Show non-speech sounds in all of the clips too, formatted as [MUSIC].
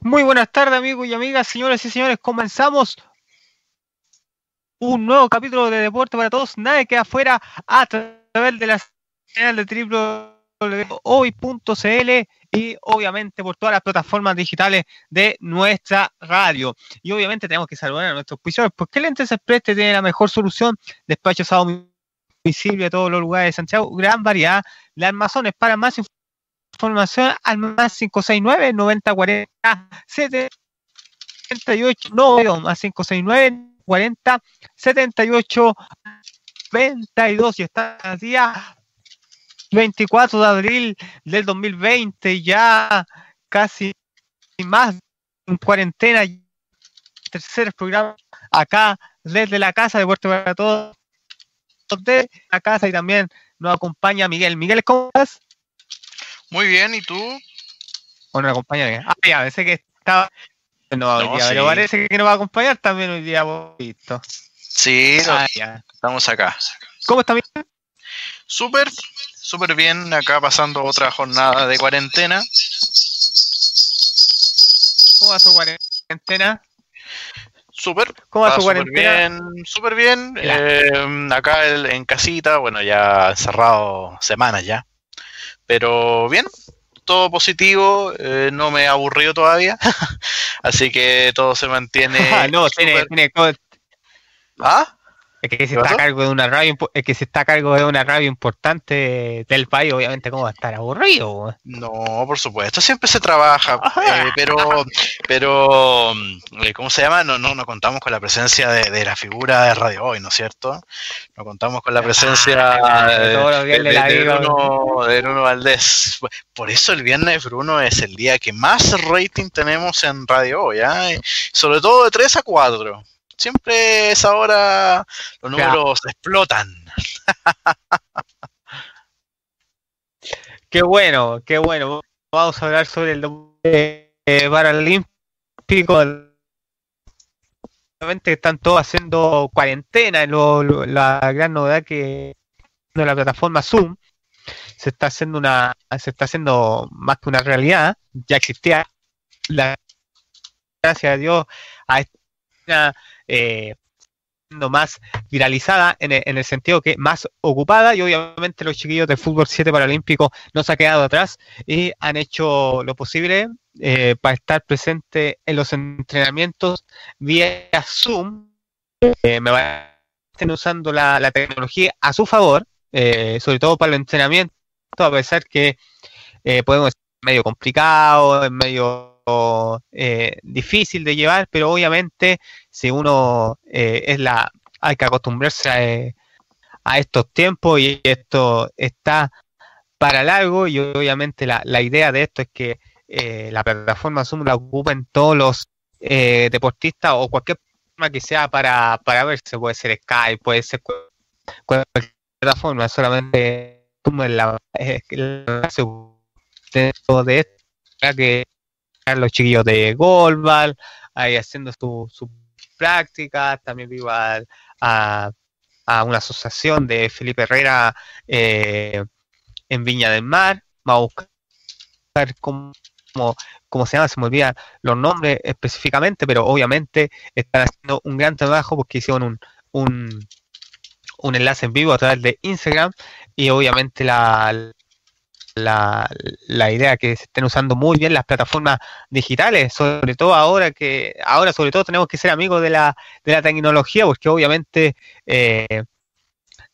Muy buenas tardes, amigos y amigas, señoras y señores. Comenzamos un nuevo capítulo de Deporte para Todos. Nadie queda afuera a través de la señal de www.hoy.cl y obviamente por todas las plataformas digitales de nuestra radio. Y obviamente tenemos que saludar a nuestros auspiciadores porque Lentes Express tiene la mejor solución. Despachos a domicilio a todos los lugares de Santiago. Gran variedad. Las armazones para más información información al más 569 9040 78 no más 569 40 78 22 y está el día 24 de abril del 2020 ya casi más en cuarentena tercer programa acá desde la casa de Puerto para todos de la casa y también nos acompaña Miguel Miguel ¿cómo estás? Muy bien, ¿y tú? Bueno, acompaña Ah, ya, parece que estaba. No, hoy día, pero parece que nos va a acompañar también hoy día, visto. Sí, ah, estamos acá. ¿Cómo está bien? Súper, súper bien, acá pasando otra jornada de cuarentena. ¿Cómo va su cuarentena? Súper. ¿Cómo va su cuarentena? Bien, súper bien. Eh, acá en casita, bueno, ya encerrado semanas ya. Pero bien, todo positivo, eh, no me he aburrido todavía, [LAUGHS] así que todo se mantiene. [LAUGHS] no, tiene, tiene, ¿Ah? Es que se está a cargo de una radio, es que se está a cargo de una radio importante del país, obviamente cómo va a estar aburrido. No, por supuesto, siempre se trabaja, [LAUGHS] eh, pero, pero, eh, ¿cómo se llama? No, no, no contamos con la presencia de, la figura de Radio Hoy, ¿no es cierto? No contamos con la presencia ah, de, de, Bruno, de Bruno Valdés. Por eso el viernes, Bruno, es el día que más rating tenemos en Radio Hoy, ¿eh? sobre todo de 3 a 4 siempre es ahora los números explotan. qué bueno, qué bueno. Vamos a hablar sobre el eh, paralímpico. Obviamente están todos haciendo cuarentena. la gran novedad que la plataforma Zoom se está haciendo una se está haciendo más que una realidad ya existía la gracias a Dios a esta eh, más viralizada en el, sentido que más ocupada y obviamente los chiquillos del fútbol 7 paralímpico no se han quedado atrás y han hecho lo posible eh, para estar presente en los entrenamientos vía Zoom. Eh, me estén usando la, tecnología a su favor, eh, sobre todo para el entrenamiento, a pesar que podemos ser medio complicado, es medio eh, difícil de llevar, pero obviamente si uno eh, es la, hay que acostumbrarse a, estos tiempos y esto está para largo y obviamente la, la idea de esto es que eh, la plataforma Zoom la ocupen todos los deportistas o cualquier forma que sea para, para verse, puede ser Skype, puede ser cualquier plataforma, solamente Zoom es la, de esto que los chiquillos de Golbal, ahí haciendo su, su práctica, también vivo a, a, una asociación de Felipe Herrera eh, en Viña del Mar, vamos a buscar cómo, cómo, se llama, se me olvidan los nombres específicamente, pero obviamente están haciendo un gran trabajo porque hicieron un, un, un enlace en vivo a través de Instagram y obviamente la, la, la, idea que se estén usando muy bien las plataformas digitales, sobre todo ahora que, ahora sobre todo tenemos que ser amigos de la, de la tecnología, porque obviamente eh,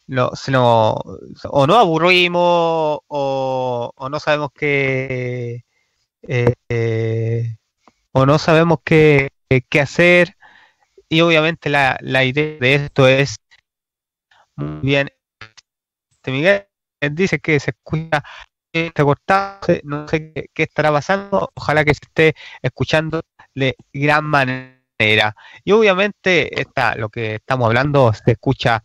no, se o no aburrimos o, o no sabemos qué eh, o no sabemos qué, qué hacer. Y obviamente la, la idea de esto es muy bien. Este Miguel dice que se escucha está cortado, no sé qué, estará pasando, ojalá que se esté escuchando de gran manera. Y obviamente está, lo que estamos hablando se escucha,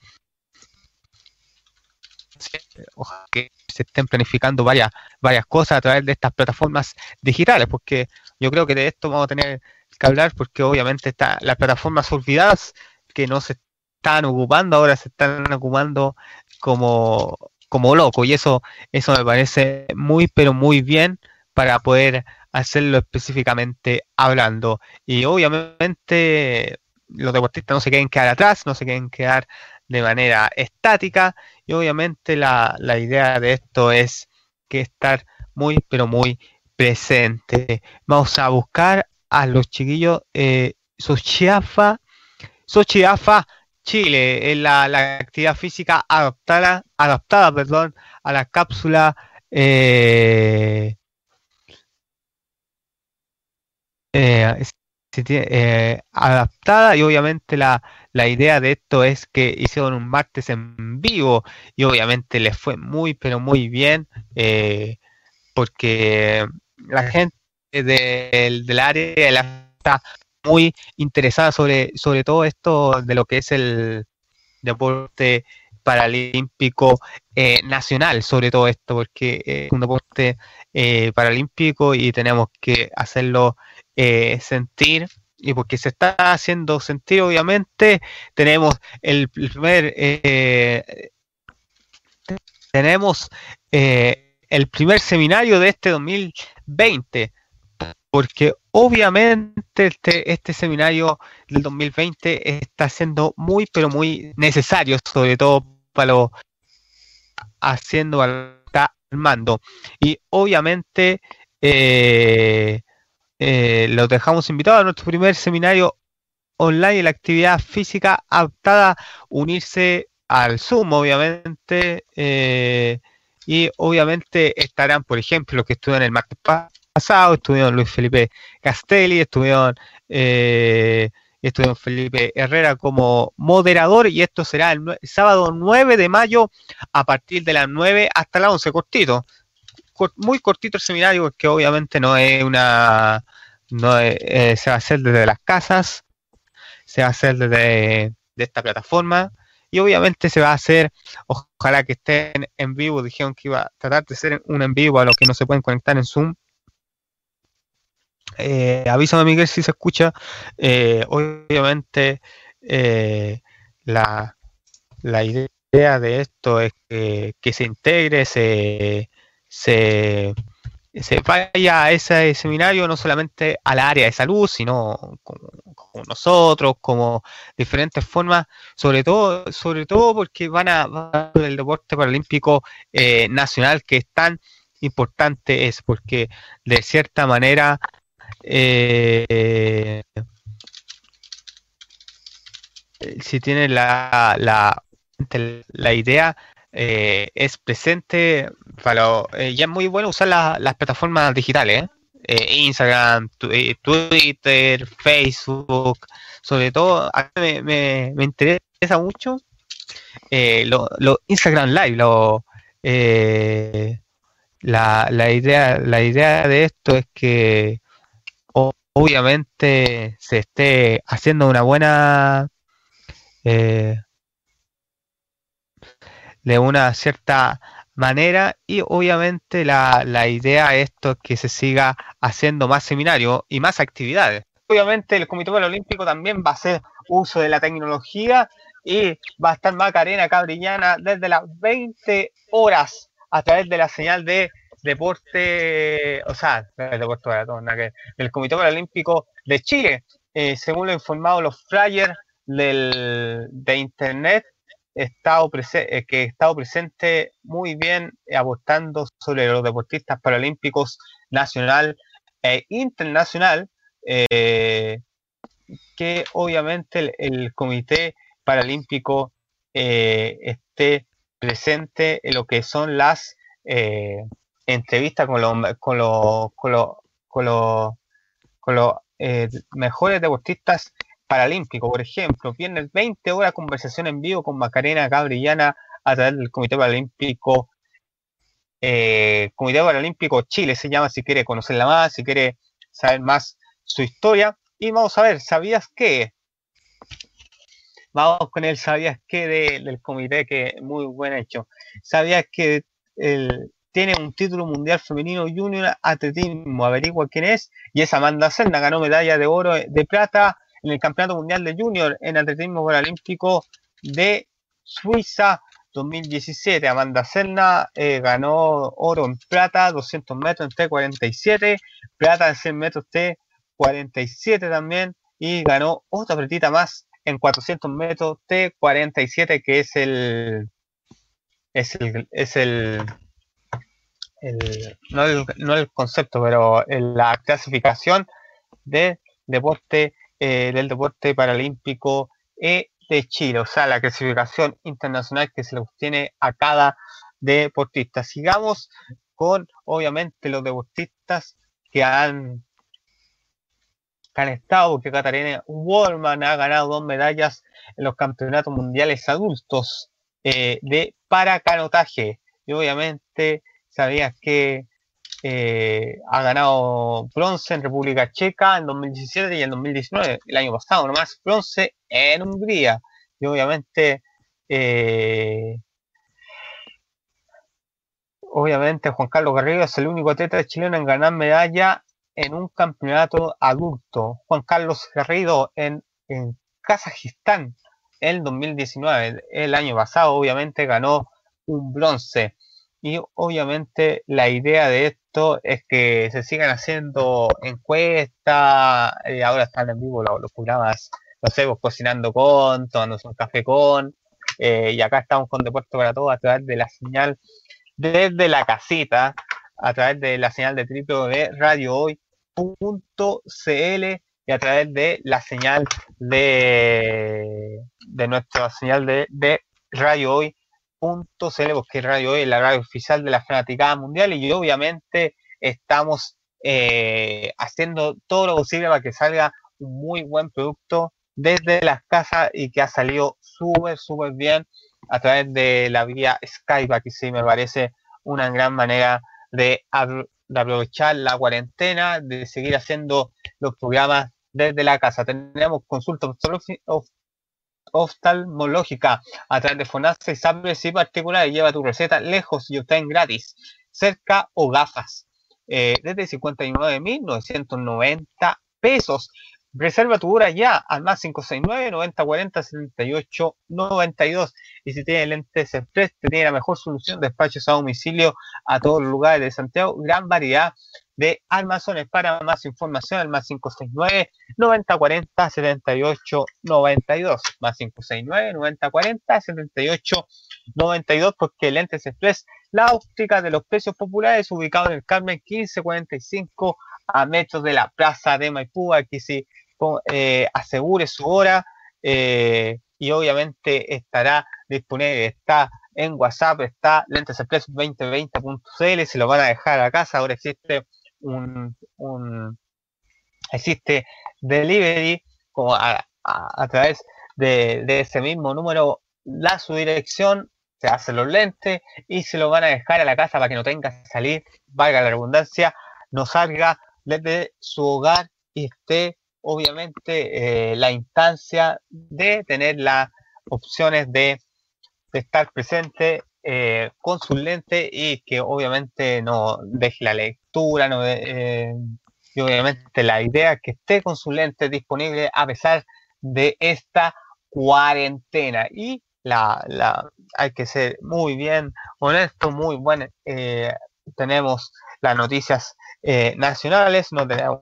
ojalá que se estén planificando varias, varias cosas a través de estas plataformas digitales, porque yo creo que de esto vamos a tener que hablar, porque obviamente está las plataformas olvidadas que no se están ocupando, ahora se están ocupando como como loco y eso eso me parece muy pero muy bien para poder hacerlo específicamente hablando. Y obviamente los deportistas no se quieren quedar atrás, no se quieren quedar de manera estática. Y obviamente la, idea de esto es que estar muy, pero muy presente. Vamos a buscar a los chiquillos eh, Sochiafa, Sochiafa Chile, es la, actividad física adaptada, adaptada perdón, a la cápsula eh, eh, eh, adaptada y obviamente la, idea de esto es que hicieron un martes en vivo y obviamente les fue muy pero muy bien eh, porque la gente del, área está muy interesada sobre, sobre todo esto de lo que es el deporte paralímpico eh, nacional sobre todo esto porque es un deporte paralímpico y tenemos que hacerlo eh, sentir. Y porque se está haciendo sentir obviamente tenemos el primer eh, tenemos eh, el primer seminario de este 2020 porque obviamente este, este seminario del 2020 está siendo muy pero muy necesario sobre todo para lo haciendo al mando. Y obviamente eh, eh, los dejamos invitados a nuestro primer seminario online la actividad física adaptada, unirse al Zoom, obviamente, eh, y obviamente estarán, por ejemplo, los que estuvieron el martes pasado, estuvieron Luis Felipe Castelli, estuvieron, eh, estuvieron Felipe Herrera como moderador, y esto será el, sábado 9 de mayo a partir de las 9 hasta las 11, cortito muy cortito el seminario porque obviamente no es una no eh, se va a hacer desde las casas se va a hacer desde de esta plataforma y obviamente se va a hacer ojalá que estén en vivo. Dijeron que iba a tratar de ser un en vivo a los que no se pueden conectar en Zoom eh, avísame Miguel si se escucha. Eh, obviamente la, la idea de esto es que, se integre se se, vaya a ese seminario no solamente al área de salud, sino como, nosotros, como diferentes formas, sobre todo, sobre todo porque van a, el deporte paralímpico eh, nacional que es tan importante es porque de cierta manera eh, si tiene la, la, la idea eh, es presente, para, eh, ya es muy bueno usar las plataformas digitales, ¿eh? Instagram, Twitter, Facebook, sobre todo, a mí me, interesa mucho lo, Instagram Live, lo, la, la, idea, la idea de esto es que obviamente se esté haciendo una buena eh, de una cierta manera y obviamente la, la idea es esto que se siga haciendo más seminarios y más actividades. Obviamente el Comité Olímpico también va a hacer uso de la tecnología y va a estar Macarena Cabrillana desde las 20 horas a través de la señal de deporte, o sea, deporte del Comité Olímpico de Chile. Eh, según lo informado los flyers del, de internet, estado eh, que he estado presente muy bien eh, apostando sobre los deportistas paralímpicos nacional e internacional, eh, que obviamente el, Comité Paralímpico esté presente en lo que son las entrevistas con los con los con los con los, con los mejores deportistas Paralímpico, por ejemplo, viernes 20 horas conversación en vivo con Macarena Gabriana a través del Comité Paralímpico eh, Comité Paralímpico Chile se llama si quiere conocerla más, si quiere saber más su historia. Y vamos a ver, ¿sabías qué? Vamos con el ¿sabías qué del comité? Que muy buen hecho. ¿Sabías que el, tiene un título mundial femenino junior atletismo? Averigua quién es. Y es Amanda Serna, ganó medalla de oro, de plata en el Campeonato Mundial de Junior en Atletismo Paralímpico de Suiza 2017. Amanda Serna eh, ganó oro en plata, 200 metros en T47, plata en 100 metros T47 también, y ganó otra pretita más en 400 metros T47, que. Es el. Es el, no, el no el concepto, pero la clasificación de deporte eh, del deporte paralímpico e de Chile, o sea, la clasificación internacional que se le obtiene a cada deportista. Sigamos con, obviamente, los deportistas que han, han estado, porque Catarina Wallman ha ganado dos medallas en los campeonatos mundiales adultos eh, de paracanotaje. Y obviamente, sabías que eh, ha ganado bronce en República Checa en 2017 y en 2019, el año pasado nomás, bronce en Hungría. Y obviamente, eh, obviamente Juan Carlos Garrido es el único atleta chileno en ganar medalla en un campeonato adulto. Juan Carlos Garrido en, en Kazajistán en 2019, el año pasado, obviamente ganó un bronce. Y obviamente la idea de esto es que se sigan haciendo encuestas, eh, ahora están en vivo los, programas, no sé, pues, cocinando con, tomándose un café con, eh, y acá estamos con Deporte para Todos a través de la señal desde la casita, a través de la señal de www.radiohoy.cl y a través de la señal de, de nuestra señal de, de Radio Hoy .cl, porque Radio es la radio oficial de la Fanaticada Mundial y obviamente estamos eh, haciendo todo lo posible para que salga un muy buen producto desde las casas y que ha salido súper, súper bien a través de la vía Skype. Aquí sí me parece una gran manera de, de aprovechar la cuarentena, de seguir haciendo los programas desde la casa. Tenemos consultas oftalmológica a través de FONASA y particular y lleva tu receta lejos y obtén gratis, cerca o gafas. Eh, desde 59.990 pesos. Reserva tu hora ya al más 569 90 40 78 92. Y si tienes lentes express, tiene la mejor solución de despachos a domicilio a todos los lugares de Santiago. Gran variedad de almacenes. Para más información, al más 569 9040 78 92. Más 569 9040 78 92. Porque Lentes Express, la óptica de los precios populares, ubicado en el Carmen 1545 a metros de la Plaza de Maipú. Aquí sí eh, asegure su hora. Eh, y obviamente estará disponible, está en WhatsApp, está Lentes Express 2020.cl, se lo van a dejar a casa, ahora existe un, existe delivery a, través de, ese mismo número, da su dirección, se hace los lentes y se lo van a dejar a la casa para que no tenga que salir, valga la redundancia, no salga desde su hogar y esté obviamente eh, la instancia de tener las opciones de, de estar presente eh, con su lente y que obviamente no deje la lectura, no eh, y obviamente la idea que esté con su lente disponible a pesar de esta cuarentena. Y la, la hay que ser muy bien honesto, muy bueno. Tenemos las noticias nacionales, no tenemos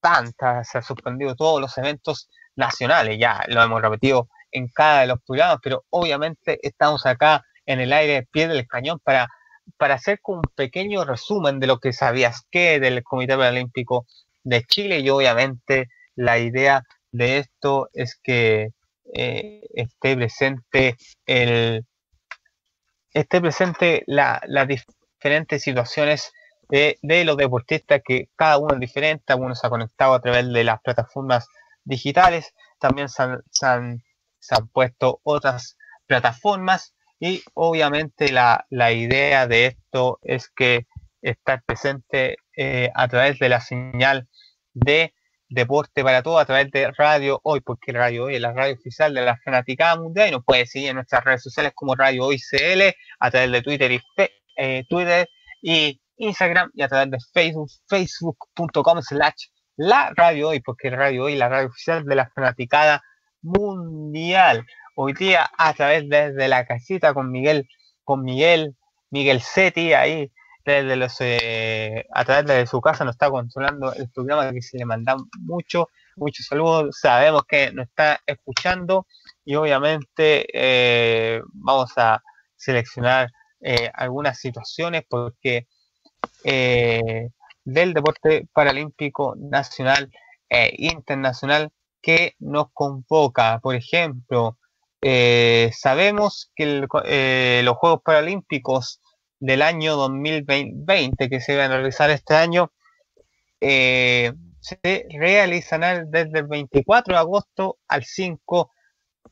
tantas, se han suspendido todos los eventos nacionales, ya lo hemos repetido en cada de los programas, pero obviamente estamos acá en el aire, pie del cañón, para, para hacer un pequeño resumen de lo que sabías que del Comité Paralímpico de Chile y obviamente la idea de esto es que eh, esté presente el esté presente las diferentes situaciones de, los deportistas que cada uno es diferente, algunos se ha conectado a través de las plataformas digitales, también se han, puesto otras plataformas y obviamente la, idea de esto es que estar presente eh, a través de la señal de Deporte para Todo, a través de Radio Hoy, porque Radio Hoy es la radio oficial de la Fanaticada Mundial y nos puede seguir en nuestras redes sociales como Radio Hoy CL, a través de Twitter y, eh, Twitter y Instagram y a través de Facebook, facebook.com slash la Radio Hoy, porque Radio Hoy la radio oficial de la Fanaticada Mundial. Hoy día a través desde la casita con Miguel, con Miguel, Miguel Seti ahí, desde los, eh, a través de su casa nos está controlando el programa que se le manda mucho, muchos saludos, sabemos que nos está escuchando y obviamente eh, vamos a seleccionar eh, algunas situaciones porque del deporte paralímpico nacional e internacional que nos convoca. Por ejemplo, eh, sabemos que eh, los Juegos Paralímpicos del año 2020 que se van a realizar este año eh, se realizarán desde el 24 de agosto al 5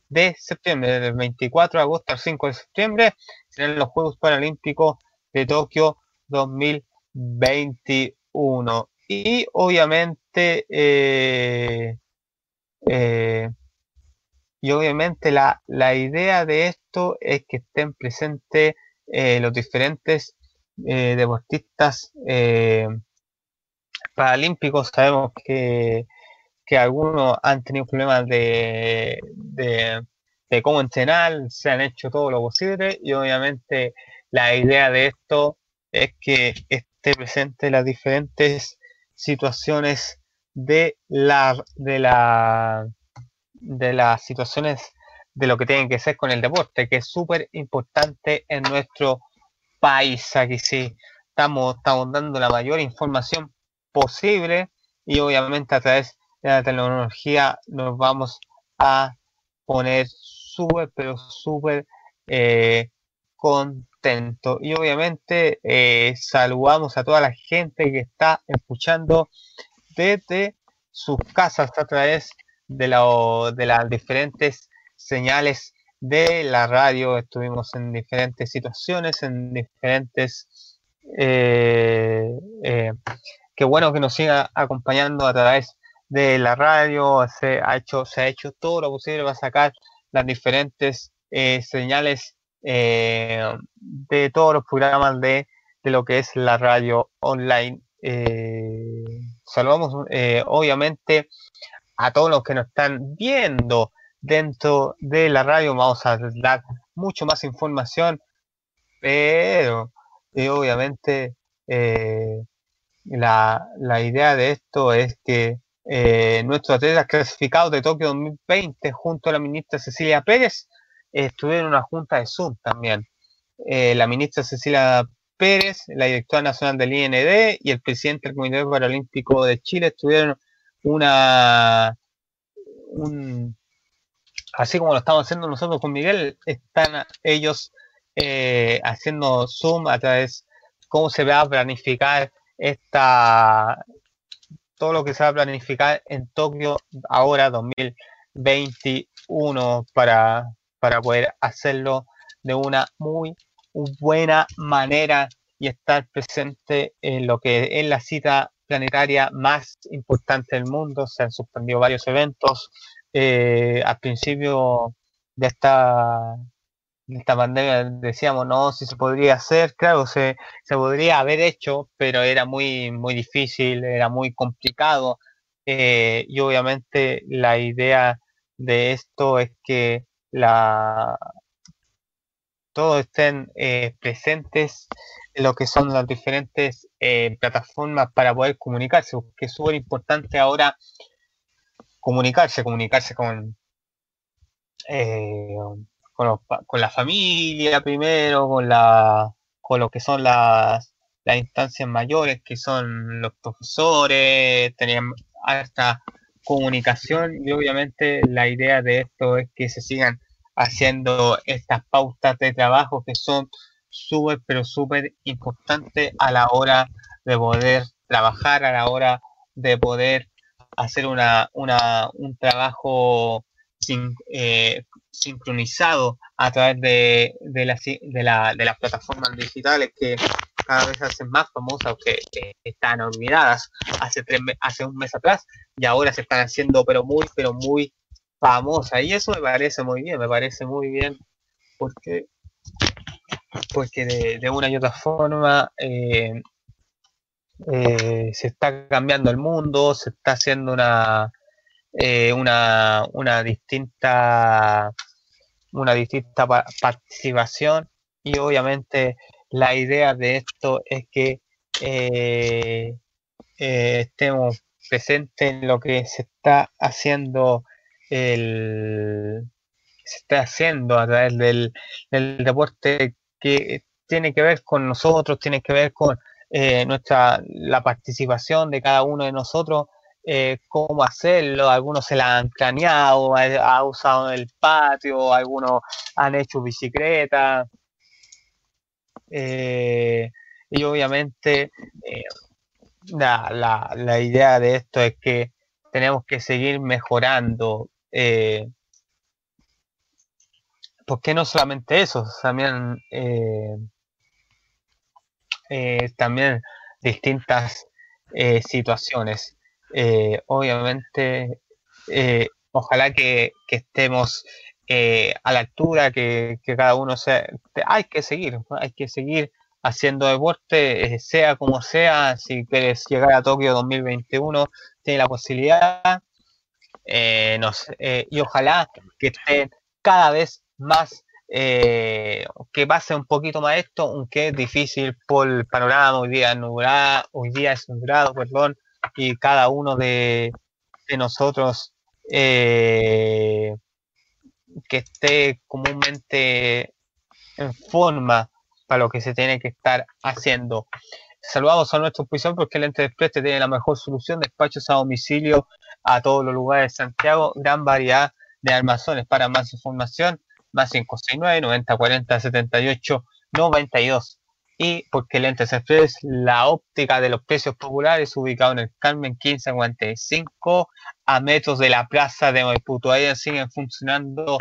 de septiembre. Desde el 24 de agosto al 5 de septiembre serán los Juegos Paralímpicos de Tokio 2021. Y obviamente eh, y obviamente la, idea de esto es que estén presentes eh, los diferentes eh, deportistas paralímpicos. Sabemos que, algunos han tenido problemas de, de, cómo entrenar, se han hecho todo lo posible y obviamente la idea de esto es que esté presente las diferentes situaciones de la, de la de las situaciones de lo que tienen que ser con el deporte, que es súper importante en nuestro país. Aquí sí estamos, dando la mayor información posible y obviamente a través de la tecnología nos vamos a poner súper, pero súper eh, Y obviamente eh, saludamos a toda la gente que está escuchando desde sus casas a través de, de las diferentes señales de la radio. Estuvimos en diferentes situaciones, en diferentes... Eh, eh, qué bueno que nos siga acompañando a través de la radio. Se ha hecho, se ha hecho todo lo posible para sacar las diferentes eh, de todos los programas de, de, lo que es la radio online eh, saludamos eh, obviamente a todos los que nos están viendo dentro de la radio. Vamos a dar mucho más información, pero obviamente la, idea de esto es que nuestros atletas clasificados de Tokio 2020 junto a la ministra Cecilia Pérez estuvieron en una junta de Zoom también. la ministra Cecilia Pérez, la directora nacional del IND y el presidente del Comité Paralímpico de Chile estuvieron una, así como lo estamos haciendo nosotros con Miguel, están ellos eh, haciendo Zoom a través cómo se va a planificar esta todo lo que se va a planificar en Tokio ahora 2021 para, para poder hacerlo de una muy buena manera y estar presente en lo que es la cita planetaria más importante del mundo. Se han suspendido varios eventos. Eh, al principio de esta, esta pandemia decíamos, no, si se podría hacer, claro, se, se podría haber hecho, pero era muy, muy difícil, era muy complicado. Eh, y obviamente la idea de esto es que la, todos estén eh, presentes en lo que son las diferentes eh, plataformas para poder comunicarse, porque es súper importante ahora comunicarse, comunicarse con, eh, con, la familia primero, con, la, con lo que son las, las instancias mayores, que son los profesores, tenían hasta comunicación y obviamente la idea de esto es que se sigan haciendo estas pautas de trabajo que son súper, pero súper importantes a la hora de poder trabajar, a la hora de poder hacer una, una un trabajo sin, eh, sincronizado a través de, de, la, de, la, de, las plataformas digitales que cada vez se hacen más famosas que, que están olvidadas hace, tres, hace un mes atrás y ahora se están haciendo pero muy, pero muy famosa. Y eso me parece muy bien, me parece muy bien porque, porque de, una y otra forma eh, eh, se está cambiando el mundo, se está haciendo una, eh, una, una distinta una distinta participación y obviamente la idea de esto es que eh, eh, estemos presentes en lo que se está haciendo el se está haciendo a través del, deporte que tiene que ver con nosotros, tiene que ver con eh, nuestra la participación de cada uno de nosotros, cómo hacerlo, algunos se la han planeado, ha, usado en el patio, algunos han hecho bicicleta, eh, y obviamente eh, la, la, idea de esto es que tenemos que seguir mejorando. Eh, porque no solamente eso, también, también distintas situaciones. obviamente, ojalá que estemos eh, a la altura que, cada uno sea. Hay que seguir, hay que seguir haciendo deporte, eh, sea como sea. Si quieres llegar a Tokio 2021, tiene la posibilidad. Eh, y ojalá que estén cada vez más, que pase un poquito más esto, aunque es difícil por el panorama. Hoy día nublado, hoy día es nublado, perdón, y cada uno de nosotros. Que esté comúnmente en forma para lo que se tiene que estar haciendo. Saludamos a nuestro oficial porque el ente de preste tiene la mejor solución, despachos a domicilio a todos los lugares de Santiago, gran variedad de armazones. Para más información, más 569 9040 78 92 y porque Lentes Express, la óptica de los precios populares, ubicado en el Carmen 1555, a metros de la plaza de Maipú. Todavía siguen funcionando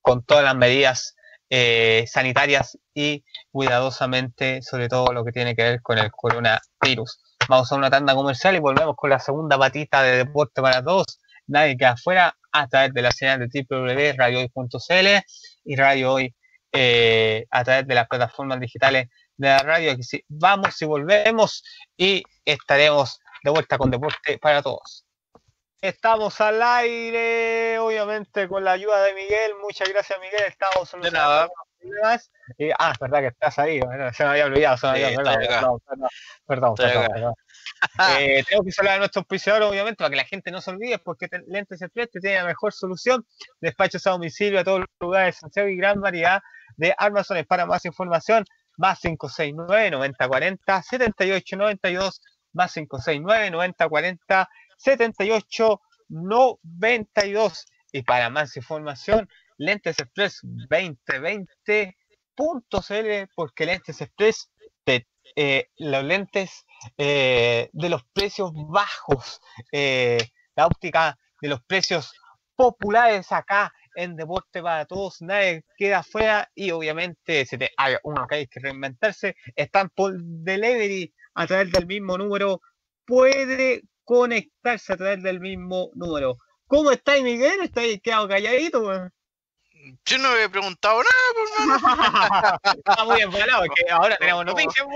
con todas las medidas eh, sanitarias y cuidadosamente, sobre todo lo que tiene que ver con el coronavirus. Vamos a una tanda comercial y volvemos con la segunda patita de deporte para todos. Nadie queda afuera a través de la señal de www.radiohoy.cl y Radio Hoy eh, a través de las plataformas digitales de la radio. Que sí, vamos y volvemos y estaremos de vuelta con deporte para todos. Estamos al aire, obviamente con la ayuda de Miguel. Muchas gracias, Miguel. Estamos de nada. Y, ah, es verdad que estás ahí. se me había olvidado. Se me había olvidado. Perdón, perdón, [LAUGHS] eh, tengo que saludar a nuestros auspiciadores, obviamente, para que la gente no se olvide, porque Lentes Express tiene la mejor solución. Despachos a domicilio a todos los lugares de Santiago y gran variedad de armazones. Para más información, más 569 9040 7892 más 569 9040 7892 y para más información Lentes Express 2020.cl porque Lentes Express eh, los lentes eh, de los precios bajos eh, la óptica de los precios populares acá en Deporte para Todos, nadie queda fuera y obviamente si te, hay uno que hay que reinventarse, están por delivery a través del mismo número, puede conectarse a través del mismo número. ¿Cómo estáis, Miguel? ¿Estáis quedado calladito? Yo no he preguntado nada, [LAUGHS] Está muy enfadado, porque ahora tenemos noticias,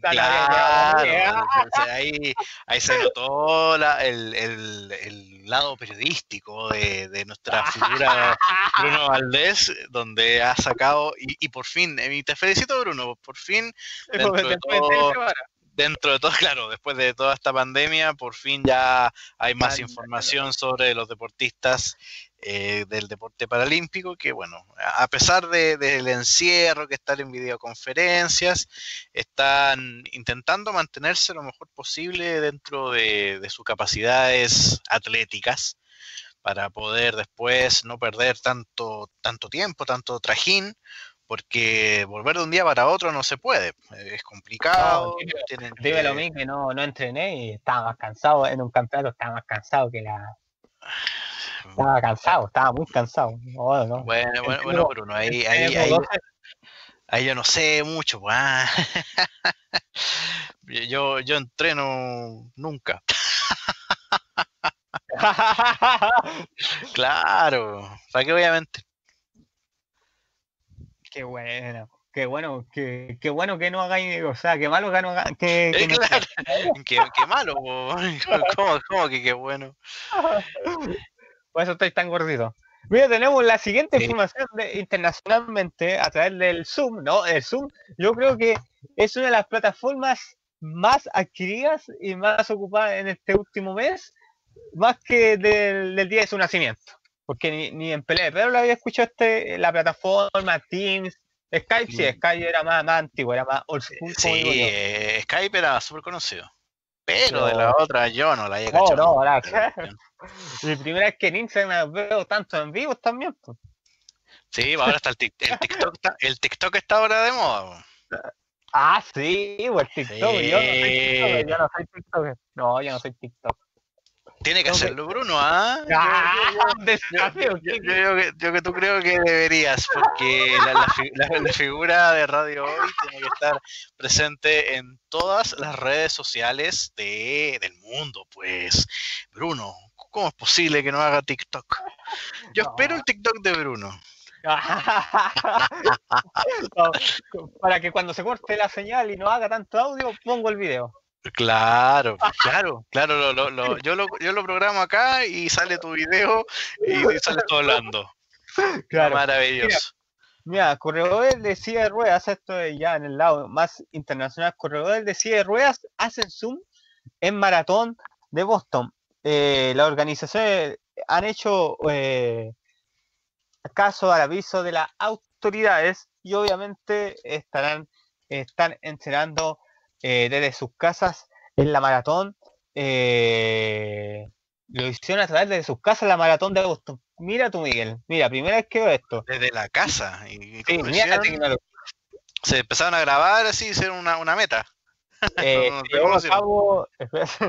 claro, ahí, ahí se notó la, el, el, el, lado periodístico de, de, nuestra [LAUGHS] figura Bruno Valdés, donde ha sacado, y, y por fin, y te felicito, Bruno, por fin, [LAUGHS] dentro de todo, dentro de todo, claro, después de toda esta pandemia, por fin ya hay más información sobre los deportistas eh, del deporte paralímpico, que bueno, a pesar del encierro, que están en videoconferencias, están intentando mantenerse lo mejor posible dentro de, sus capacidades atléticas para poder después no perder tanto, tanto tiempo, tanto trajín, porque volver de un día para otro no se puede, es complicado. No, Dime lo mismo que no, no entrené y estaba más cansado, en un campeonato estaba más cansado que la... Estaba cansado, estaba muy cansado. Bueno, bueno, bueno, Bruno, ahí, ahí, ahí, yo no sé mucho. Pues, ah. [LAUGHS] yo, yo entreno nunca. [LAUGHS] claro, ¿para qué voy a mentir? Qué bueno, qué bueno, qué, qué bueno que no hagáis, o sea, qué malo que no hagáis. Que, que, claro. [LAUGHS] qué, qué, malo, ¿Cómo, ¿Cómo, que qué bueno? Por eso estáis tan gordito. Mira, tenemos la siguiente información internacionalmente a través del Zoom, ¿no? El Zoom, yo creo que es una de las plataformas más adquiridas y más ocupadas en este último mes, más que del, día de su nacimiento. Porque ni, en pelea, pero lo había escuchado este, la plataforma, Teams, Skype, sí, mm. Skype era más, antiguo, era más old school. Sí, eh, Skype era súper conocido. Pero de la otra yo no la he No, no, ahora. [LAUGHS] Mi primera vez que en Instagram veo tanto en vivo también. Pues. Sí, ahora está el, TikTok. El TikTok está ahora de moda. Ah, sí, el TikTok. Yo no soy TikTok. Yo no soy TikTok. No, yo no soy TikTok. Tiene que hacerlo Bruno, ¿ah? [LAUGHS] yo, que, tú creo que deberías, porque la, figura de Radio Hoy tiene que estar presente en todas las redes sociales de, del mundo. Pues, Bruno, ¿cómo es posible que no haga TikTok? Yo espero el TikTok de Bruno. [LAUGHS] para que cuando se corte la señal y no haga tanto audio, pongo el video. Claro, claro, claro, lo, lo, yo, lo, yo lo programo acá y sale tu video y sale todo hablando. Claro. Maravilloso. Mira, corredores de silla de ruedas, esto es ya en el lado más internacional, corredores de silla de ruedas hacen Zoom en maratón de Boston. Eh, las organizaciones han hecho eh, caso al aviso de las autoridades y obviamente estarán están entrenando eh, desde sus casas en la maratón. Eh, lo hicieron a través de sus casas la maratón de agosto. Mira tú, Miguel. Mira, primera vez que veo esto. Desde la casa. Y, Se empezaron a grabar así, hicieron una, una meta. [LAUGHS] Eh,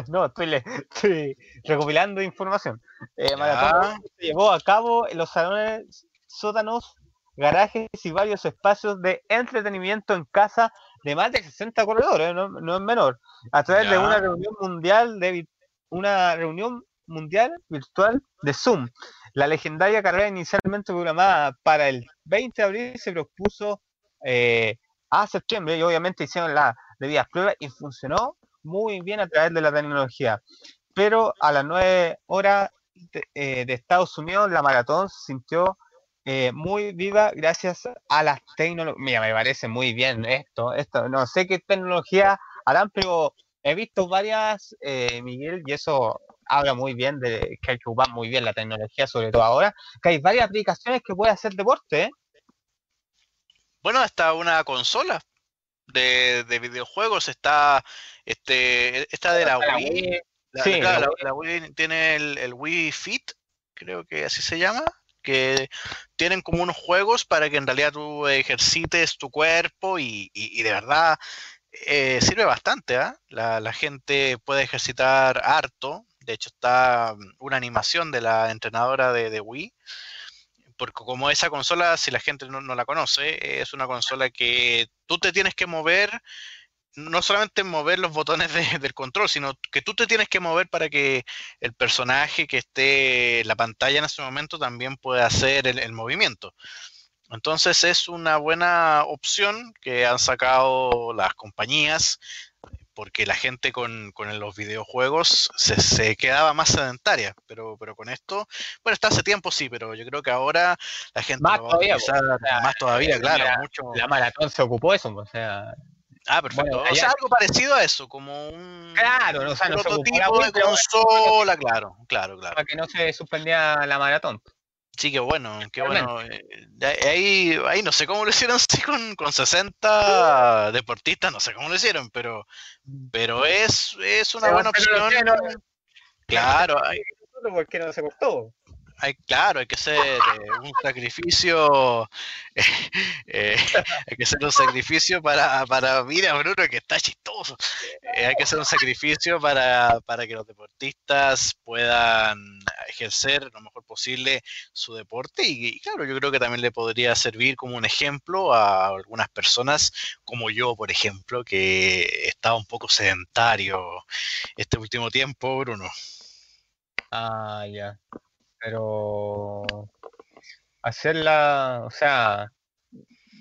no, [LAUGHS] estoy, recopilando información. Eh, maratón se llevó a cabo en los salones, sótanos, garajes y varios espacios de entretenimiento en casa de más de 60 corredores, no, es menor, a través de una reunión mundial de una reunión mundial virtual de Zoom. La legendaria carrera inicialmente programada para el 20 de abril se propuso eh, a septiembre y obviamente hicieron las debidas pruebas y funcionó muy bien a través de la tecnología. Pero a las 9 horas de, eh, de Estados Unidos la maratón se sintió eh, muy viva gracias a las tecnologías. Mira, me parece muy bien esto, esto. No sé qué tecnología harán, pero he visto varias, eh, Miguel, y eso habla muy bien de que hay que ocupar muy bien la tecnología, sobre todo ahora, que hay varias aplicaciones que puede hacer deporte. ¿eh? Bueno, hasta una consola de, videojuegos está este esta de la, Wii. La, Wii tiene el, el Wii Fit, creo que así se llama que tienen como unos juegos para que en realidad tú ejercites tu cuerpo y, de verdad eh, sirve bastante. ¿ah? La, gente puede ejercitar harto. De hecho, está mm, una animación de la entrenadora de, de Wii. Porque como esa consola, si la gente no, la conoce, es una consola que tú te tienes que mover no solamente mover los botones del control, sino que tú te tienes que mover para que el personaje que esté en la pantalla en ese momento también pueda hacer el, movimiento. Entonces es una buena opción que han sacado las compañías porque la gente con, los videojuegos se, quedaba más sedentaria, pero, pero con esto, bueno, está hace tiempo sí, pero yo creo que ahora la gente más todavía, más todavía, claro, mucho. La maratón se ocupó eso, o sea, Ah, perfecto. o sea, algo parecido a eso, como un claro, o sea, prototipo de consola, claro, claro, claro. Para que no se suspendía la maratón. Sí, qué bueno, qué bueno. Eh, ahí, ahí no sé cómo lo hicieron [LAUGHS] sí, con, con 60 deportistas, no sé cómo lo hicieron, pero, pero es, es una buena opción. claro. [LAUGHS] Porque no se costó hay, claro, hay que hacer eh, un sacrificio, [LAUGHS] eh, hay que hacer un sacrificio para, para, mira Bruno que está chistoso, eh, hay que hacer un sacrificio para, para que los deportistas puedan ejercer lo mejor posible su deporte. Y, claro, yo creo que también le podría servir como un ejemplo a algunas personas como yo, por ejemplo, que estaba un poco sedentario este último tiempo, Bruno. Ah, ya pero hacerla, o sea,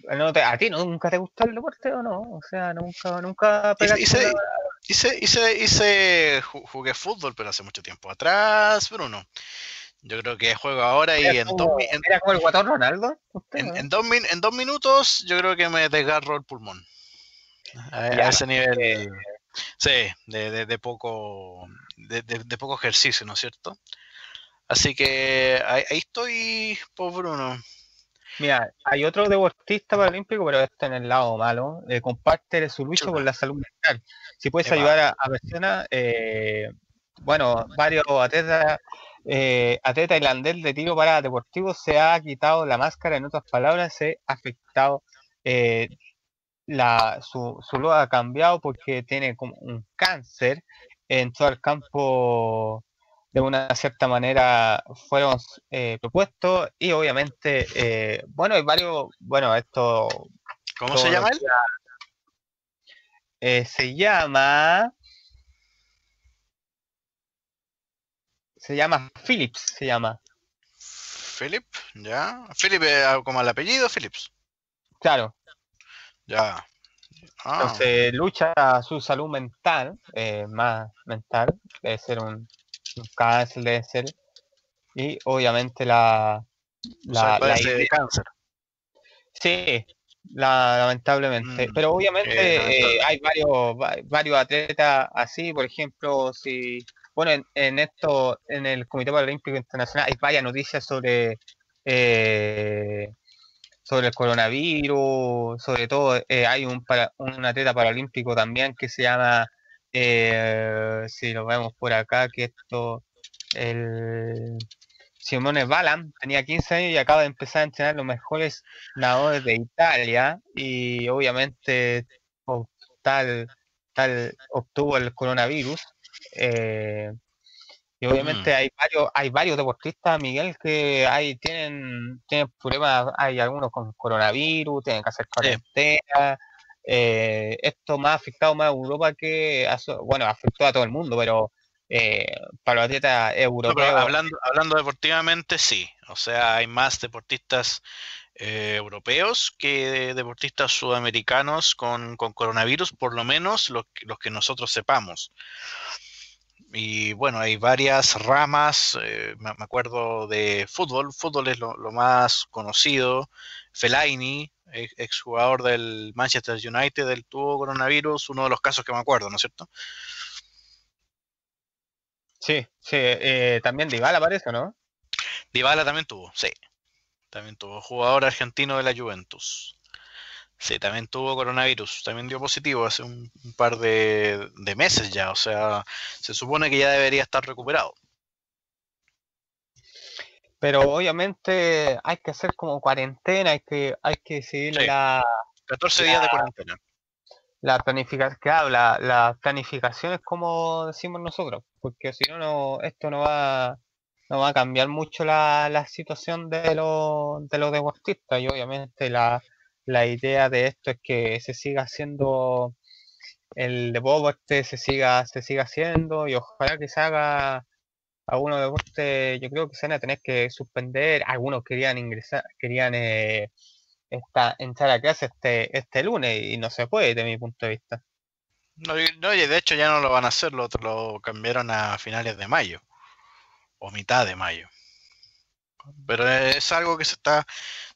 ¿a ti nunca te gustó el deporte o no? O sea, nunca, nunca hice, hice, hice, hice, jugué fútbol, pero hace mucho tiempo atrás, Bruno. Yo creo que juego ahora y en, dos, en, ¿Era como el guatón Ronaldo? en, dos, en dos minutos yo creo que me desgarro el pulmón. A, ese nivel. Sí, de, de, poco de, de, poco ejercicio, ¿no es cierto? Así que ahí, estoy, por Bruno. Mira, hay otro deportista paralímpico, pero este en el lado malo, eh, comparte su lucha por la salud mental. Si puedes ayudar a, personas, eh, bueno, varios atletas, eh, atleta irlandés de tiro para deportivo se ha quitado la máscara, en otras palabras, se ha afectado eh, la, su, su luz ha cambiado porque tiene como un cáncer en todo el campo de una cierta manera fueron eh, propuestos y obviamente eh, bueno hay varios bueno esto ¿cómo se llama él? Eh, se llama se llama Phillips se llama Philip ya Philip como el apellido Phillips claro ya. Ah. Entonces lucha su salud mental, eh, más mental, debe ser un, cáncer, debe ser. Y obviamente la... la, de cáncer. Sí, lamentablemente. Mm, Pero obviamente eh, eh, hay varios, varios atletas así, por ejemplo, si... Bueno, en, en esto, en el Comité Paralímpico Internacional hay varias noticias sobre eh, sobre el coronavirus, sobre todo eh, hay un, para, un atleta paralímpico también que se llama, eh, si lo vemos por acá, que esto, el Simone Balan, tenía 15 años y acaba de empezar a entrenar los mejores nadadores de Italia y obviamente tal, tal obtuvo el coronavirus. Eh, y obviamente mm. hay varios, hay varios deportistas, Miguel, que hay, tienen, tienen problemas, hay algunos con coronavirus, tienen que hacer cuarentena. Eh, esto más ha afectado más a Europa que, bueno, afectó a todo el mundo, pero eh, para los atletas europeos. hablando, hablando deportivamente, sí. O sea, hay más deportistas eh, europeos que deportistas sudamericanos con, con, coronavirus, por lo menos los, los que nosotros sepamos y bueno, hay varias ramas, eh, me, acuerdo de fútbol, fútbol es lo, más conocido, Fellaini, exjugador del Manchester United, del tuvo coronavirus, uno de los casos que me acuerdo, ¿no es cierto? Sí, sí, eh, también Dybala parece, ¿no? Dybala también tuvo, sí, también tuvo, jugador argentino de la Juventus. Sí, también tuvo coronavirus, también dio positivo hace un, par de, meses ya, o sea, se supone que ya debería estar recuperado. Pero obviamente hay que hacer como cuarentena, hay que, hay que seguir la... 14 días de cuarentena. La planificación, claro, la, la planificación es como decimos nosotros, porque si no, no esto no va, no va a cambiar mucho la, la situación de, los de los deportistas y obviamente la la idea de esto es que se siga haciendo el deporte, se siga, se siga haciendo y ojalá que se haga algunos deportes, yo creo que se van a tener que suspender, algunos querían ingresar, querían eh, entrar a clase este, este lunes y no se puede desde mi punto de vista. No, no, de hecho ya no lo van a hacer, lo, lo cambiaron a finales de mayo o mitad de mayo. Pero es algo que se está,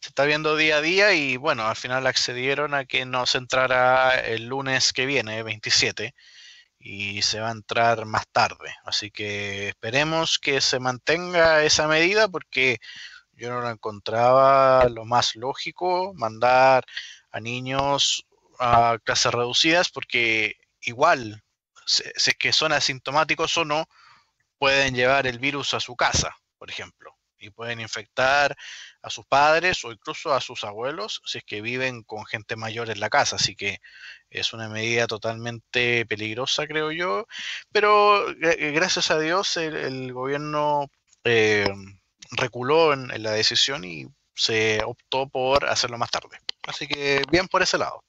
se está viendo día a día y bueno, al final accedieron a que no se entrara el lunes que viene, 27, y se va a entrar más tarde. Así que esperemos que se mantenga esa medida porque yo no lo encontraba lo más lógico mandar a niños a clases reducidas porque igual, si es que son asintomáticos o no, pueden llevar el virus a su casa, por ejemplo y pueden infectar a sus padres o incluso a sus abuelos si es que viven con gente mayor en la casa. Así que es una medida totalmente peligrosa, creo yo. Pero gracias a Dios el, gobierno eh, reculó en, la decisión y se optó por hacerlo más tarde. Así que bien por ese lado.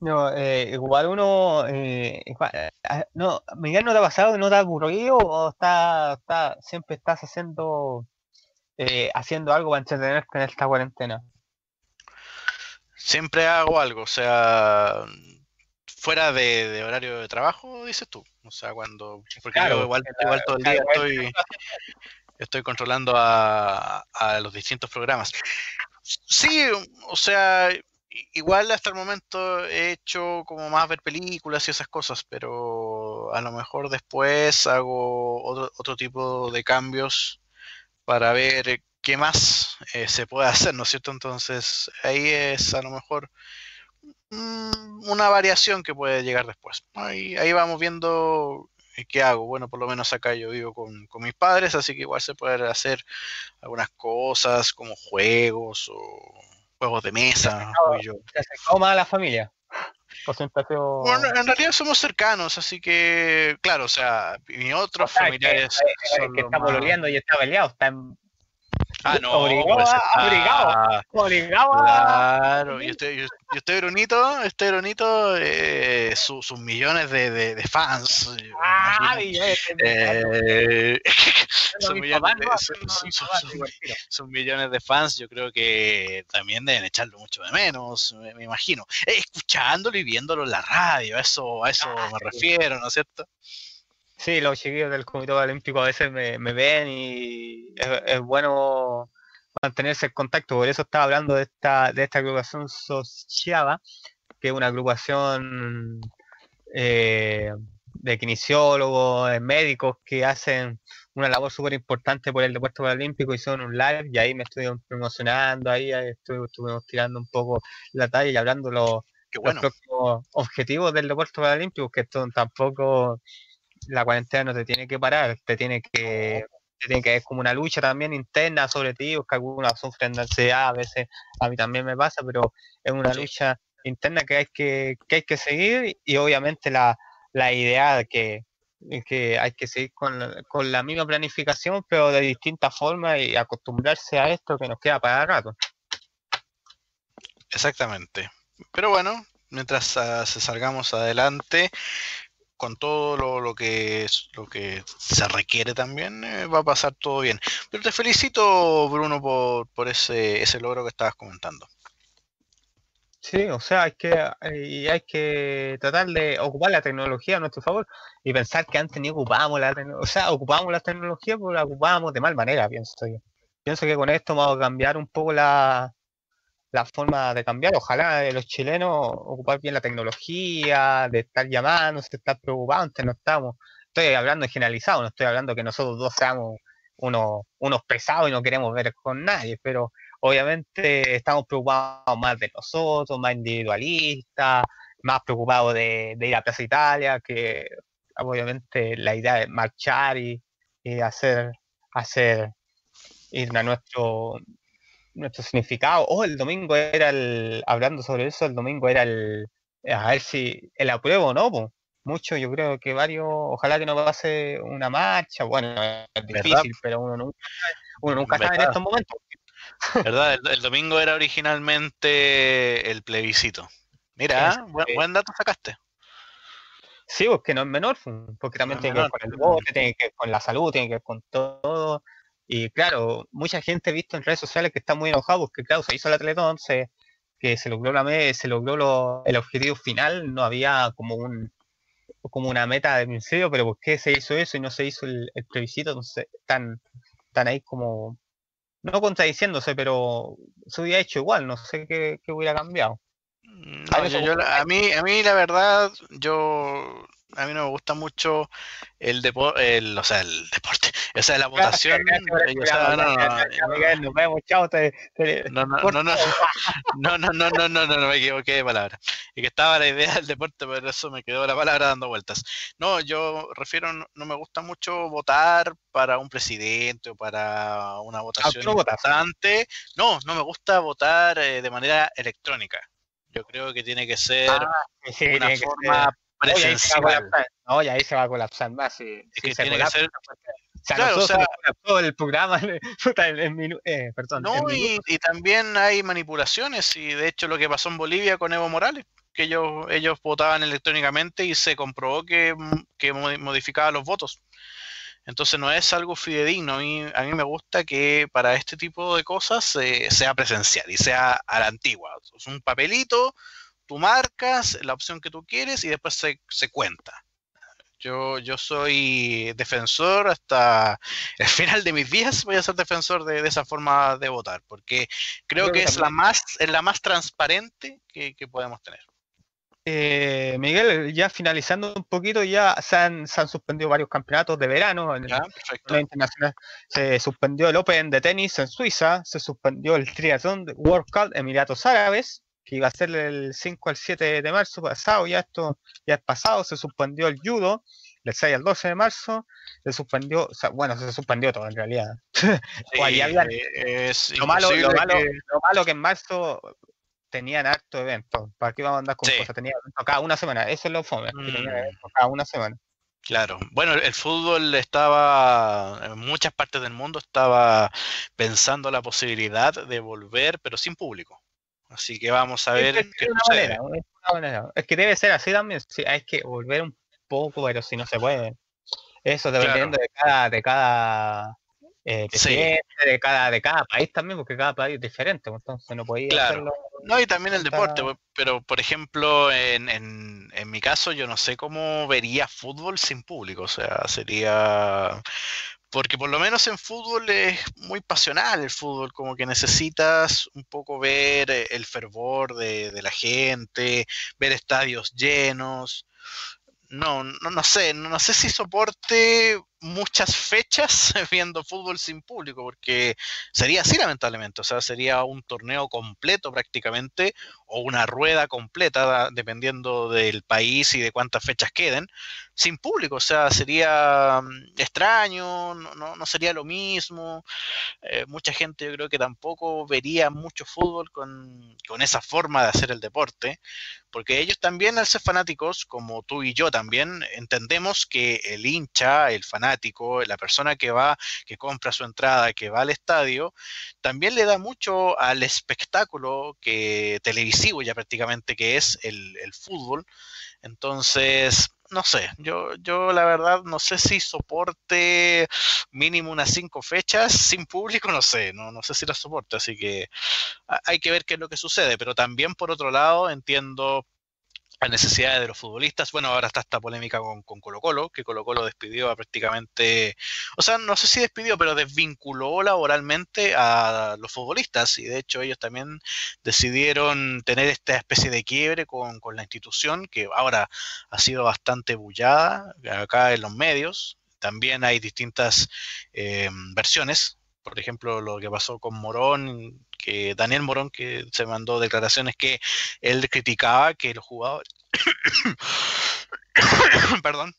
No, eh, igual uno, eh, eh, no, Miguel, ¿no te ha pasado no te ha aburrido o está, está, siempre estás haciendo, haciendo algo para entretenerte en esta cuarentena? Siempre hago algo, o sea, fuera de, horario de trabajo, dices tú. O sea, cuando. Porque yo igual, todo el día estoy, estoy controlando a, a los distintos programas. Sí, o sea, igual hasta el momento he hecho como más ver películas y esas cosas, pero a lo mejor después hago otro, otro tipo de cambios para ver qué más eh, se puede [LAUGHS] hacer, ¿no es cierto? Entonces ahí es a lo mejor mm, una variación que puede llegar después. Ahí, ahí vamos viendo eh, qué hago. Bueno, por lo menos acá yo vivo con, con mis padres, así que igual se puede hacer algunas cosas como juegos o juegos de mesa. ¿Te acercado más a la familia? Bueno, en realidad somos cercanos, así que, claro, o sea, mis otros familiares. Que, que, que está y está peleado, está en Ah, [LAUGHS] no. Obligado, pues, obligado, obligado. Claro, y este, y este Brunito, este Brunito, eh, sus millones de, de, de fans. Ah, eh, sus millones, de fans, yo creo que también deben echarlo mucho de menos, me, imagino. Eh, escuchándolo y viéndolo en la radio, eso, a eso ah, me refiero, ¿no es cierto? Sí, los chiquillos del Comité Olímpico a veces me, ven y es, bueno mantenerse en contacto. Por eso estaba hablando de esta, de esta agrupación Sociaba, que es una agrupación eh, de kinesiólogos, de médicos que hacen una labor súper importante por el deporte y son un live y ahí me estoy promocionando, ahí estuvimos tirando un poco la talla y hablando los, los próximos objetivos del deporte olímpico, que esto tampoco la cuarentena no te tiene que parar, te tiene que, te tiene que es como una lucha también interna sobre ti, que algunos sufren de ansiedad, a veces a mí también me pasa, pero es una lucha interna que hay que, que hay que seguir y obviamente la, la idea que, que hay que seguir con, con la misma planificación, pero de distintas formas y acostumbrarse a esto que nos queda para rato. Exactamente. Pero bueno, mientras uh, se salgamos adelante, con todo lo, que lo que se requiere también, eh, va a pasar todo bien. Pero te felicito, Bruno, por, por ese, ese logro que estabas comentando. Sí, o sea, hay que, hay, hay que tratar de ocupar la tecnología a nuestro favor y pensar que antes ni ocupábamos la tecnología, o sea, ocupábamos la tecnología, pero la ocupábamos de mal manera, pienso yo. Pienso que con esto vamos a cambiar un poco la, la forma de cambiar. Ojalá de los chilenos ocupar bien la tecnología, de estar llamando, de estar preocupados. No estamos, estoy hablando en generalizado, no estoy hablando que nosotros dos seamos unos, unos pesados y no queremos ver con nadie, pero obviamente estamos preocupados más de nosotros, más individualistas, más preocupados de, ir a Plaza Italia, que obviamente la idea es marchar y, y hacer, hacer ir a nuestro nuestro significado. Oh, el domingo era el, hablando sobre eso, el domingo era el, a ver si el apruebo o no, pues. Mucho, yo creo que varios, ojalá que no pase una marcha, bueno, es difícil, pero uno nunca, uno nunca sabe en estos momentos. ¿Verdad? El, domingo era originalmente el plebiscito. Mira, buen, dato sacaste. Sí, porque no es menor, porque también tiene que ver con el voto, tiene que ver con la salud, tiene que ver con todo. Y claro, mucha gente ha visto en redes sociales que está muy enojado porque, claro, se hizo la Teletón, se, que se logró la se logró el objetivo final, no había como un como una meta de principio, pero ¿por qué se hizo eso y no se hizo el, el plebiscito? Entonces están, están ahí como, no contradiciéndose, pero se hubiera hecho igual, no sé qué, qué hubiera cambiado. Mm, a, mí, a mí la verdad, yo a mí no me gusta mucho el deporte, o sea, el deporte, [LAUGHS] o sea, la votación. No, no, no, no, no, no, no, no, me equivoqué de palabra. Y que estaba la idea del deporte, pero eso me quedó la palabra dando vueltas. No, yo refiero, no me gusta mucho votar para un presidente o para una votación importante. No, no me gusta votar eh, de manera electrónica. Yo creo que tiene que ser ah, sí, una forma que ser presencial. No, y ahí se va a colapsar más. Si, si se colapsa, ser... o sea, claro, o sea, todo el programa, [LAUGHS] eh, perdón. No, y, y, también hay manipulaciones, y de hecho lo que pasó en Bolivia con Evo Morales, que ellos, ellos votaban electrónicamente y se comprobó que, que modificaba los votos. Entonces no es algo fidedigno. A mí, a mí me gusta que para este tipo de cosas eh, sea presencial y sea a la antigua. Es un papelito, tú marcas la opción que tú quieres y después se, se cuenta. Yo, yo soy defensor hasta el final de mis días, voy a ser defensor de, esa forma de votar, porque creo, que, es la, más, es la más transparente que, podemos tener. Eh, Miguel, ya finalizando un poquito, ya se han, suspendido varios campeonatos de verano. En el, internacional se suspendió el Open de tenis en Suiza, se suspendió el triatlón de World Cup Emiratos Árabes, que iba a ser el 5 al 7 de marzo pasado, ya esto ya es pasado, se suspendió el judo, del 6 al 12 de marzo, se suspendió, o sea, bueno, se suspendió todo en realidad. [LAUGHS] lo, malo, lo, malo, que... lo malo que en marzo tenían harto eventos, ¿para qué vamos a andar con cosas? Tenían cada una semana, eso es lo fome, mm. cada una semana. Claro, bueno, el fútbol estaba, en muchas partes del mundo estaba pensando la posibilidad de volver, pero sin público. Así que vamos a ver es, qué es que debe ser así también. hay que volver un poco, pero si no se puede. Eso dependiendo de cada, de cada eh, de cada, de cada país también, porque cada país es diferente, pues, entonces no podía claro. No, y también el deporte, pero por ejemplo, en, en, en mi caso, yo no sé cómo vería fútbol sin público, o sea, sería porque por lo menos en fútbol es muy pasional el fútbol, como que necesitas un poco ver eh, el fervor de, de la gente, ver estadios llenos. No, no, no sé, no, no sé si soporte muchas fechas [LAUGHS] viendo fútbol sin público, porque sería así lamentablemente, o sea, sería un torneo completo prácticamente, o una rueda completa, dependiendo del país y de cuántas fechas queden, sin público, o sea, sería mm, extraño, no, no sería lo mismo, eh, mucha gente yo creo que tampoco vería mucho fútbol con, con esa forma de hacer el deporte, porque ellos también, al ser fanáticos, como tú y yo también, entendemos que el hincha, el fanático, la persona que va, que compra su entrada, que va al estadio, también le da mucho al espectáculo que televisivo ya prácticamente que es el, fútbol. Entonces, no sé, yo, yo la verdad no sé si soporte mínimo unas cinco fechas sin público, no sé, no, no sé si la soporte, así que hay que ver qué es lo que sucede, pero también por otro lado entiendo necesidades de los futbolistas. Bueno, ahora está esta polémica con, Colo Colo, que Colo Colo despidió a prácticamente, o sea, no sé si despidió, pero desvinculó laboralmente a los futbolistas y de hecho ellos también decidieron tener esta especie de quiebre con, la institución que ahora ha sido bastante bullada acá en los medios. También hay distintas eh, versiones por ejemplo, lo que pasó con Morón, que Daniel Morón, que se mandó declaraciones que él criticaba que los jugadores. [COUGHS] Perdón.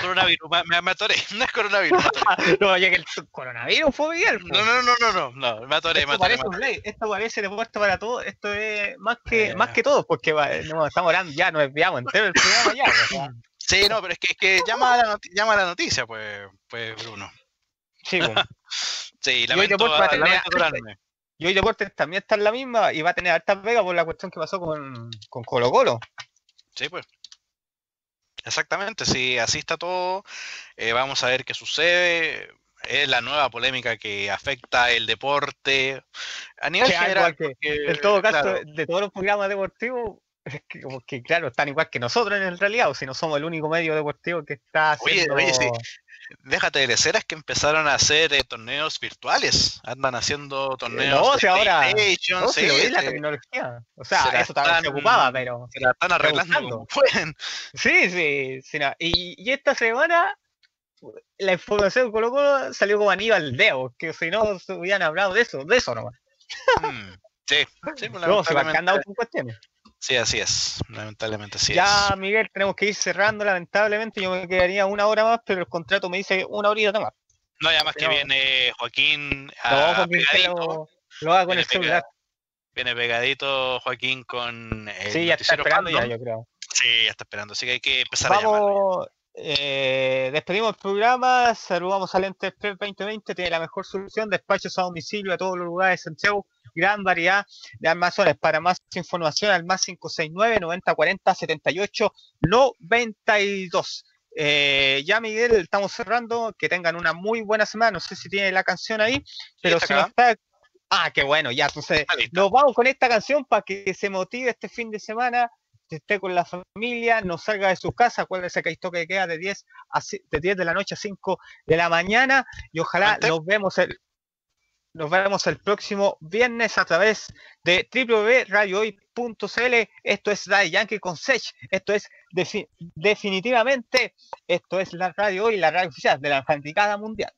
coronavirus, me, me, atoré, [LAUGHS] no es coronavirus. [LAUGHS] no, oye, que el coronavirus fue Miguel. No, no, no, no, no, no, me atoré, esto me atoré. Parece Esto parece deporte para todos, esto es más que, eh. más que todo, porque no, estamos orando ya, nos desviamos entero el programa ya. [LAUGHS] Sí, no, pero es que, es que llama, a la llama a la noticia, pues, pues Bruno. Sí, bueno. sí, lamento, lamento y hoy Deportes también está en la misma y va a tener altas vegas por la cuestión que pasó con, Colo Colo. Sí, pues. Exactamente, si así está todo, eh, vamos a ver qué sucede. Es la nueva polémica que afecta el deporte a nivel general. en todo caso, de todos los programas deportivos, [LAUGHS] es que, como que, claro, están igual que nosotros en realidad, o si no somos el único medio deportivo que está haciendo... Oye, oye, déjate de es que empezaron a hacer eh, torneos virtuales. Andan haciendo torneos. No, ahora. No, si lo la tecnología. O sea, eso también se ocupaba, pero. Se la están arreglando como pueden. Sí, sí. sí y, y, esta semana. La información de Colo Colo salió como Aníbal Deo, que si no se hubieran hablado de eso, de eso nomás. Mm, sí, sí, [LAUGHS] no, se han dado con cuestiones. Sí, así es. Lamentablemente sí. Ya, Miguel, tenemos que ir cerrando. Lamentablemente, yo me quedaría una hora más, pero el contrato me dice una horita más. No, ya más que viene Joaquín. A no, pegadito, lo, haga con el celular. Viene pegadito Joaquín con. El sí, ya está esperando ya, yo creo. Sí, ya está esperando. Así que hay que empezar a llamar. Eh, despedimos el programa, saludamos al Ente 2020, tiene la mejor solución, despachos a domicilio a todos los lugares de Santiago, gran variedad de almacenes. Para más información al más 569 9040 78 92. ya Miguel, estamos cerrando, que tengan una muy buena semana, no sé si tiene la canción ahí, pero si no está, Ah, qué bueno, ya, entonces nos vamos con esta canción para que se motive este fin de semana, que esté con la familia, no salga de su casa, acuérdese que hay toque de queda de 10, a, de 10 de la noche a 5 de la mañana y ojalá nos vemos el, nos vemos el próximo viernes a través de www.radiohoy.cl. Esto es Radio Yankee con Sech. Esto es definitivamente, esto es la radio hoy, la radio oficial de la fanaticada mundial.